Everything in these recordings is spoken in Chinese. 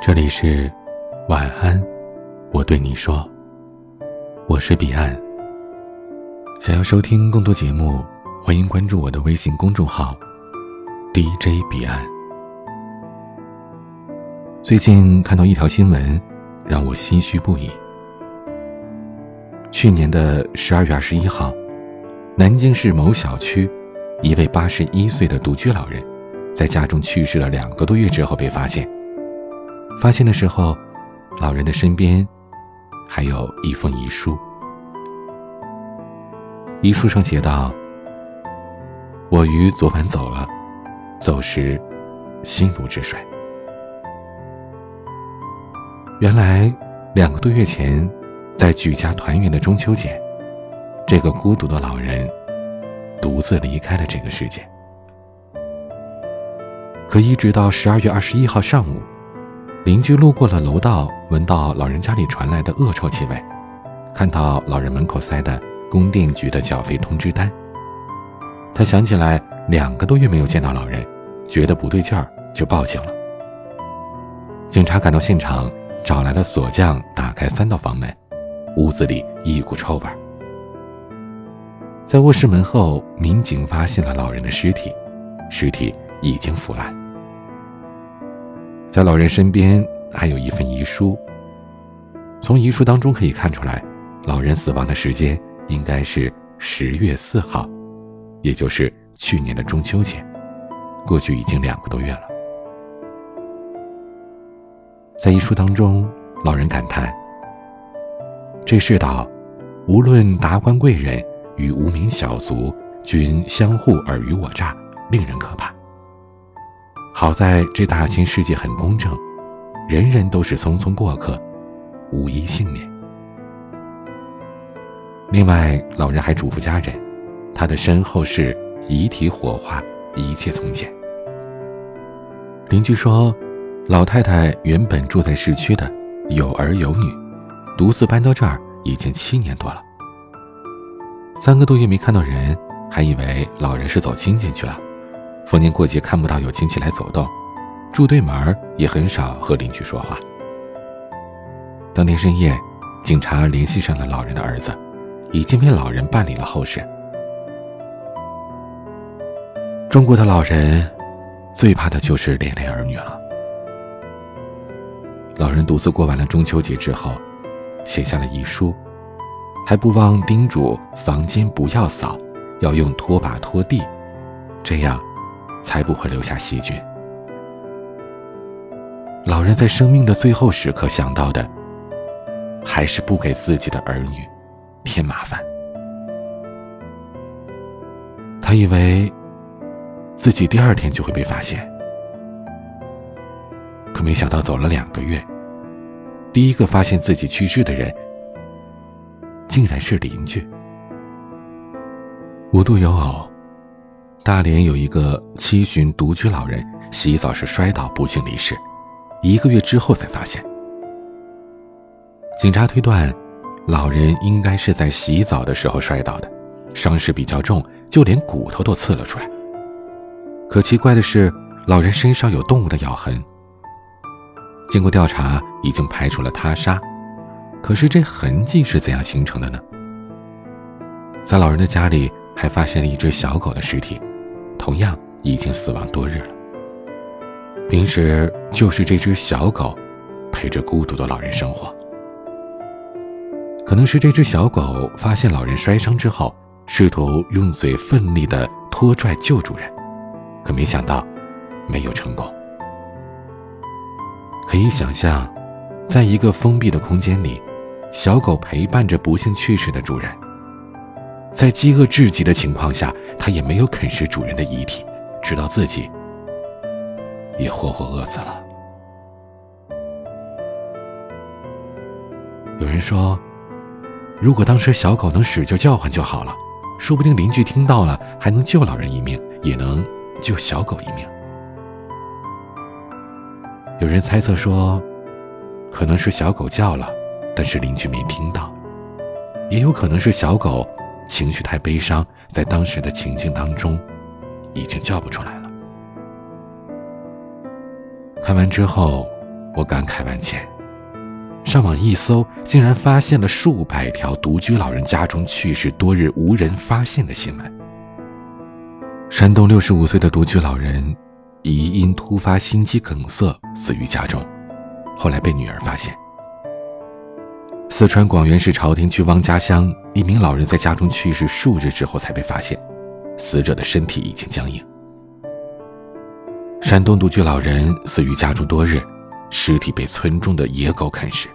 这里是晚安，我对你说，我是彼岸。想要收听更多节目，欢迎关注我的微信公众号 DJ 彼岸。最近看到一条新闻，让我唏嘘不已。去年的十二月二十一号，南京市某小区，一位八十一岁的独居老人，在家中去世了两个多月之后被发现。发现的时候，老人的身边还有一封遗书。遗书上写道：“我于昨晚走了，走时心如止水。”原来，两个多月前，在举家团圆的中秋节，这个孤独的老人独自离开了这个世界。可一直到十二月二十一号上午。邻居路过了楼道，闻到老人家里传来的恶臭气味，看到老人门口塞的供电局的缴费通知单，他想起来两个多月没有见到老人，觉得不对劲儿，就报警了。警察赶到现场，找来了锁匠，打开三道房门，屋子里一股臭味。在卧室门后，民警发现了老人的尸体，尸体已经腐烂。在老人身边还有一份遗书。从遗书当中可以看出来，老人死亡的时间应该是十月四号，也就是去年的中秋节，过去已经两个多月了。在遗书当中，老人感叹：“这世道，无论达官贵人与无名小卒，均相互尔虞我诈，令人可怕。”好在这大千世界很公正，人人都是匆匆过客，无一幸免。另外，老人还嘱咐家人，他的身后是遗体火化，一切从简。邻居说，老太太原本住在市区的，有儿有女，独自搬到这儿已经七年多了。三个多月没看到人，还以为老人是走亲戚去了。逢年过节看不到有亲戚来走动，住对门也很少和邻居说话。当天深夜，警察联系上了老人的儿子，已经为老人办理了后事。中国的老人最怕的就是连累儿女了。老人独自过完了中秋节之后，写下了遗书，还不忘叮嘱房间不要扫，要用拖把拖地，这样。才不会留下细菌。老人在生命的最后时刻想到的，还是不给自己的儿女添麻烦。他以为自己第二天就会被发现，可没想到走了两个月，第一个发现自己去世的人，竟然是邻居。无独有偶。大连有一个七旬独居老人洗澡时摔倒，不幸离世，一个月之后才发现。警察推断，老人应该是在洗澡的时候摔倒的，伤势比较重，就连骨头都刺了出来。可奇怪的是，老人身上有动物的咬痕。经过调查，已经排除了他杀，可是这痕迹是怎样形成的呢？在老人的家里还发现了一只小狗的尸体。同样已经死亡多日了。平时就是这只小狗，陪着孤独的老人生活。可能是这只小狗发现老人摔伤之后，试图用嘴奋力的拖拽救主人，可没想到没有成功。可以想象，在一个封闭的空间里，小狗陪伴着不幸去世的主人。在饥饿至极的情况下，它也没有啃食主人的遗体，直到自己也活活饿死了。有人说，如果当时小狗能使劲叫唤就好了，说不定邻居听到了，还能救老人一命，也能救小狗一命。有人猜测说，可能是小狗叫了，但是邻居没听到，也有可能是小狗。情绪太悲伤，在当时的情境当中，已经叫不出来了。看完之后，我感慨万千。上网一搜，竟然发现了数百条独居老人家中去世多日无人发现的新闻。山东六十五岁的独居老人，疑因突发心肌梗塞死于家中，后来被女儿发现。四川广元市朝天区汪家乡一名老人在家中去世数日之后才被发现，死者的身体已经僵硬。山东独居老人死于家中多日，尸体被村中的野狗啃食。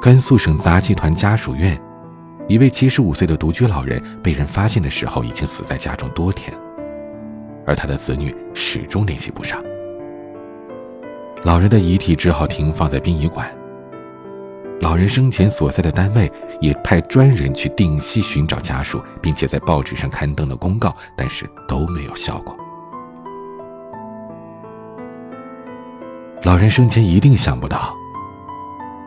甘肃省杂技团家属院，一位七十五岁的独居老人被人发现的时候，已经死在家中多天，而他的子女始终联系不上。老人的遗体只好停放在殡仪馆。老人生前所在的单位也派专人去定期寻找家属，并且在报纸上刊登了公告，但是都没有效果。老人生前一定想不到。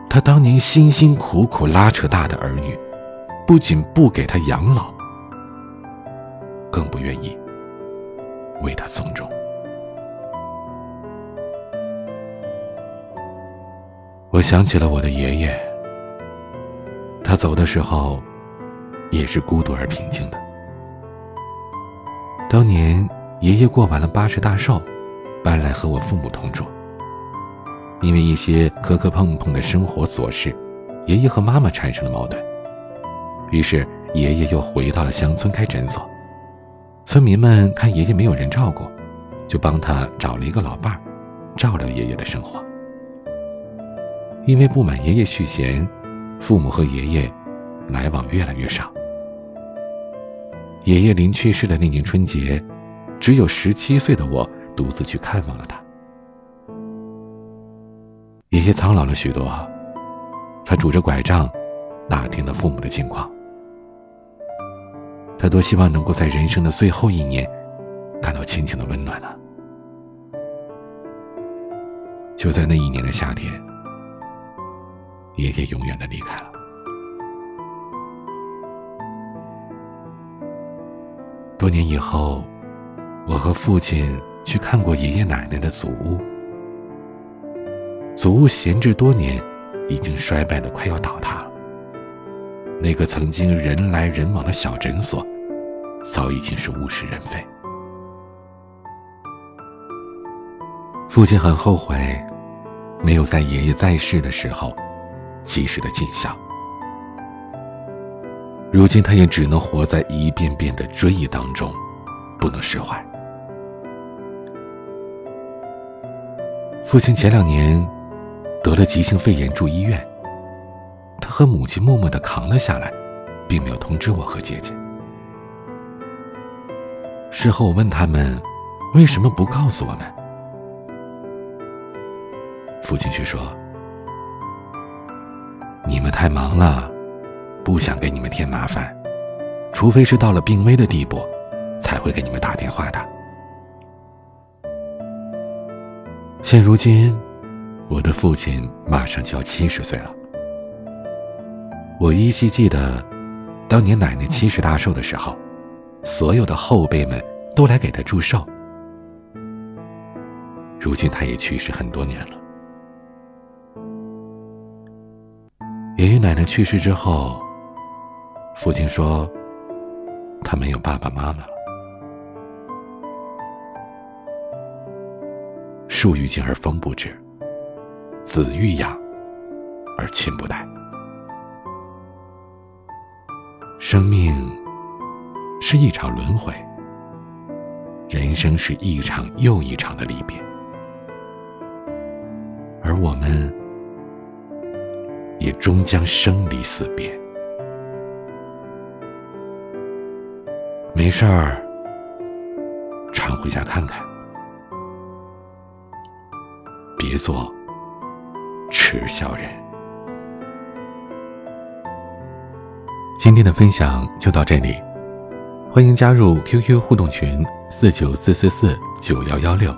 他当年辛辛苦苦拉扯大的儿女，不仅不给他养老，更不愿意为他送终。我想起了我的爷爷，他走的时候也是孤独而平静的。当年爷爷过完了八十大寿，搬来和我父母同住。因为一些磕磕碰碰的生活琐事，爷爷和妈妈产生了矛盾。于是爷爷又回到了乡村开诊所。村民们看爷爷没有人照顾，就帮他找了一个老伴儿，照料爷爷的生活。因为不满爷爷续弦，父母和爷爷来往越来越少。爷爷临去世的那年春节，只有十七岁的我独自去看望了他。爷爷苍老了许多，他拄着拐杖，打听了父母的近况。他多希望能够在人生的最后一年，看到亲情的温暖呢。就在那一年的夏天，爷爷永远的离开了。多年以后，我和父亲去看过爷爷奶奶的祖屋。祖屋闲置多年，已经衰败的快要倒塌了。那个曾经人来人往的小诊所，早已经是物是人非。父亲很后悔，没有在爷爷在世的时候，及时的尽孝。如今他也只能活在一遍遍的追忆当中，不能释怀。父亲前两年。得了急性肺炎住医院，他和母亲默默的扛了下来，并没有通知我和姐姐。事后我问他们，为什么不告诉我们？父亲却说：“你们太忙了，不想给你们添麻烦，除非是到了病危的地步，才会给你们打电话的。”现如今。我的父亲马上就要七十岁了，我依稀记得，当年奶奶七十大寿的时候，所有的后辈们都来给她祝寿。如今她也去世很多年了。爷爷奶奶去世之后，父亲说，他没有爸爸妈妈了。树欲静而风不止。子欲养，而亲不待。生命是一场轮回，人生是一场又一场的离别，而我们终将生离死别。没事儿，常回家看看，别做。耻笑人。今天的分享就到这里，欢迎加入 QQ 互动群四九四四四九幺幺六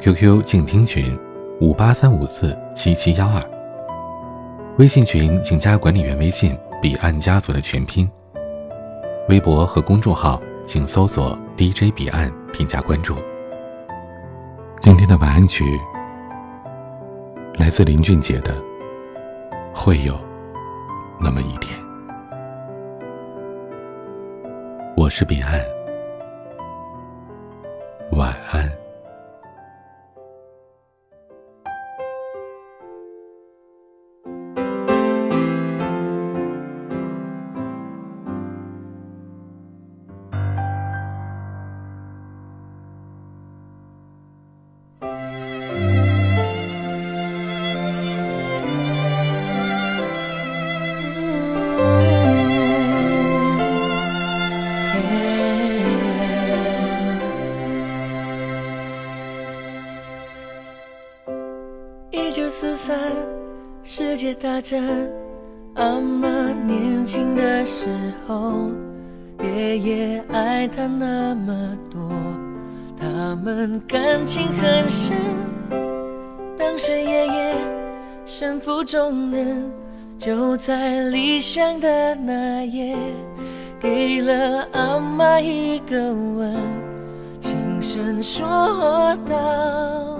，QQ 静听群五八三五四七七幺二，微信群请加管理员微信彼岸家族的全拼，微博和公众号请搜索 DJ 彼岸添加关注。今天的晚安曲。来自林俊杰的《会有那么一天》。我是彼岸，晚安。世界大战，阿妈年轻的时候，爷爷爱她那么多，他们感情很深。当时爷爷身负重任，就在离乡的那夜，给了阿妈一个吻，轻声说道。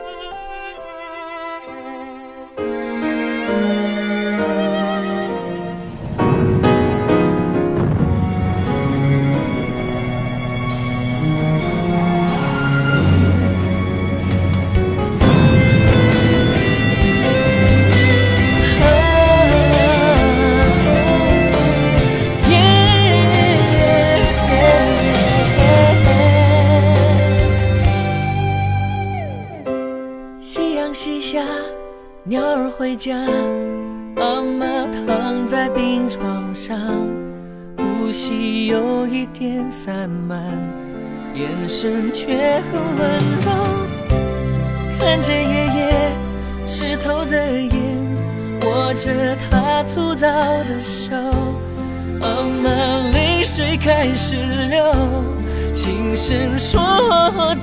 慢慢，眼神却很温柔。看着爷爷湿透的眼，握着他粗糙的手，妈妈泪水开始流，轻声说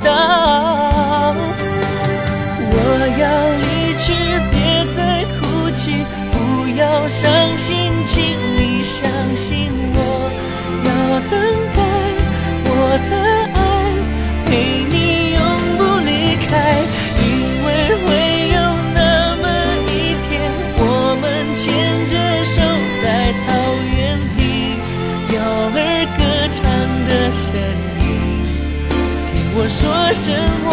道。我要离去，别再哭泣，不要伤心，请你相信我。要等我的爱，陪你永不离开，因为会有那么一天，我们牵着手在草原听鸟儿歌唱的声音，听我说声我